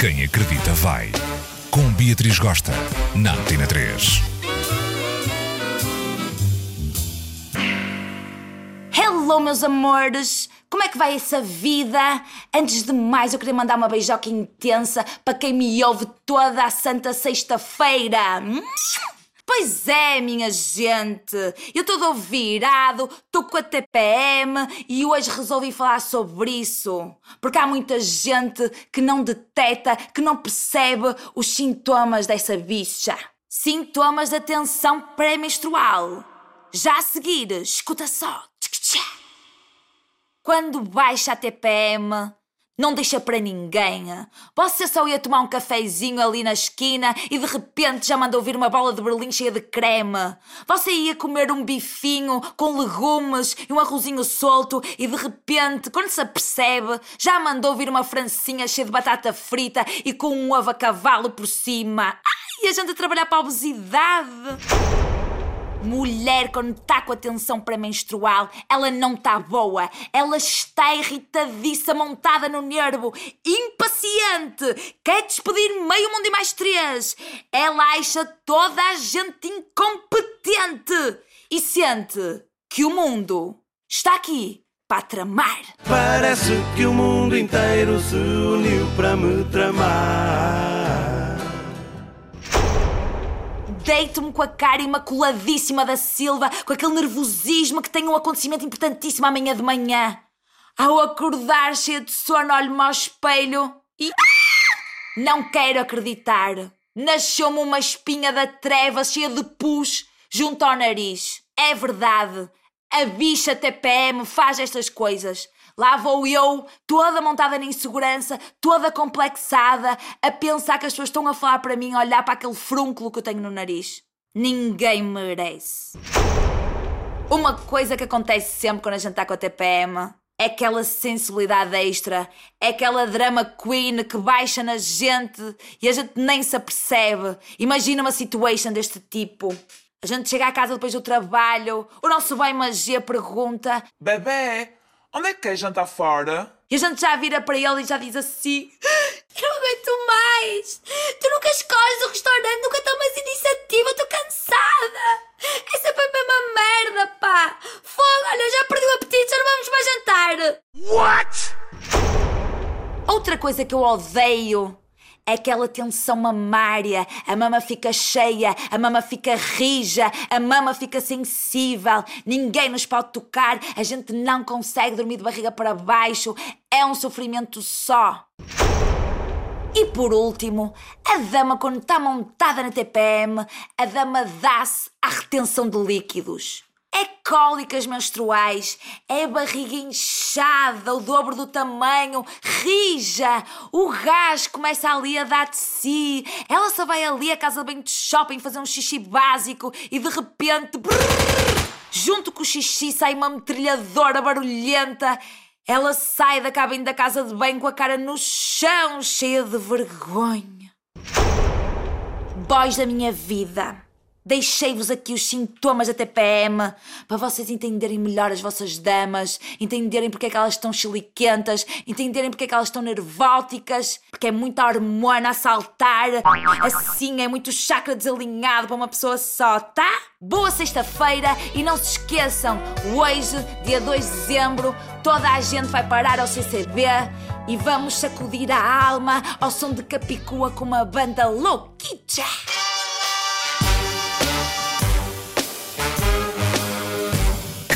Quem acredita vai. Com Beatriz Gosta, na Antena 3. Hello, meus amores! Como é que vai essa vida? Antes de mais, eu queria mandar uma beijoca intensa para quem me ouve toda a santa sexta-feira. Hum? Pois é, minha gente, eu estou virado, estou com a TPM e hoje resolvi falar sobre isso. Porque há muita gente que não detecta, que não percebe os sintomas dessa bicha. Sintomas da tensão pré-menstrual. Já a seguir, escuta só. Quando baixa a TPM, não deixa para ninguém. Você só ia tomar um cafezinho ali na esquina e de repente já mandou vir uma bola de berlim cheia de creme. Você ia comer um bifinho com legumes e um arrozinho solto e de repente, quando se apercebe, já mandou vir uma francinha cheia de batata frita e com um ovo a cavalo por cima. Ai, a gente a trabalhar para a obesidade. Mulher, quando está com a tensão pré-menstrual, ela não está boa. Ela está irritadiça, montada no nervo, impaciente, quer despedir meio mundo e mais três. Ela acha toda a gente incompetente e sente que o mundo está aqui para tramar. Parece que o mundo inteiro se uniu para me tramar. Deito-me com a cara imaculadíssima da Silva, com aquele nervosismo que tem um acontecimento importantíssimo amanhã de manhã. Ao acordar cheia de sono, olho-me ao espelho e. Não quero acreditar. Nasceu-me uma espinha da treva cheia de pus junto ao nariz. É verdade. A bicha TPM faz estas coisas. Lá vou eu, toda montada na insegurança, toda complexada, a pensar que as pessoas estão a falar para mim, a olhar para aquele frúnculo que eu tenho no nariz. Ninguém merece. Uma coisa que acontece sempre quando a gente está com a TPM é aquela sensibilidade extra, é aquela drama queen que baixa na gente e a gente nem se apercebe. Imagina uma situation deste tipo. A gente chega à casa depois do trabalho, o nosso bem magia pergunta: Bebê, onde é que queres jantar fora? E a gente já vira para ele e já diz assim: Eu não aguento mais! Tu nunca escolhes o restaurante, nunca tomas iniciativa, estou cansada! É sempre a mesma merda, pá! Fogo, olha, já perdi o apetite, já não vamos mais jantar! What? Outra coisa que eu odeio aquela tensão mamária. A mama fica cheia, a mama fica rija, a mama fica sensível. Ninguém nos pode tocar, a gente não consegue dormir de barriga para baixo. É um sofrimento só. E por último, a dama, quando está montada na TPM, a dama dá-se à retenção de líquidos. Cólicas menstruais, é barriga inchada, o dobro do tamanho, rija, o gás começa ali a dar de si, ela só vai ali à casa bem de shopping fazer um xixi básico e de repente, brrr, junto com o xixi sai uma metralhadora barulhenta. Ela sai da cabine da casa de banho com a cara no chão, cheia de vergonha. Boys da minha vida. Deixei-vos aqui os sintomas da TPM para vocês entenderem melhor as vossas damas, entenderem porque é que elas estão chiliquentas, entenderem porque é que elas estão nervóticas, porque é muita hormona a saltar, assim é muito chakra desalinhado para uma pessoa só, tá? Boa sexta-feira e não se esqueçam, hoje, dia 2 de dezembro, toda a gente vai parar ao CCB e vamos sacudir a alma ao som de Capicua com uma banda louquita.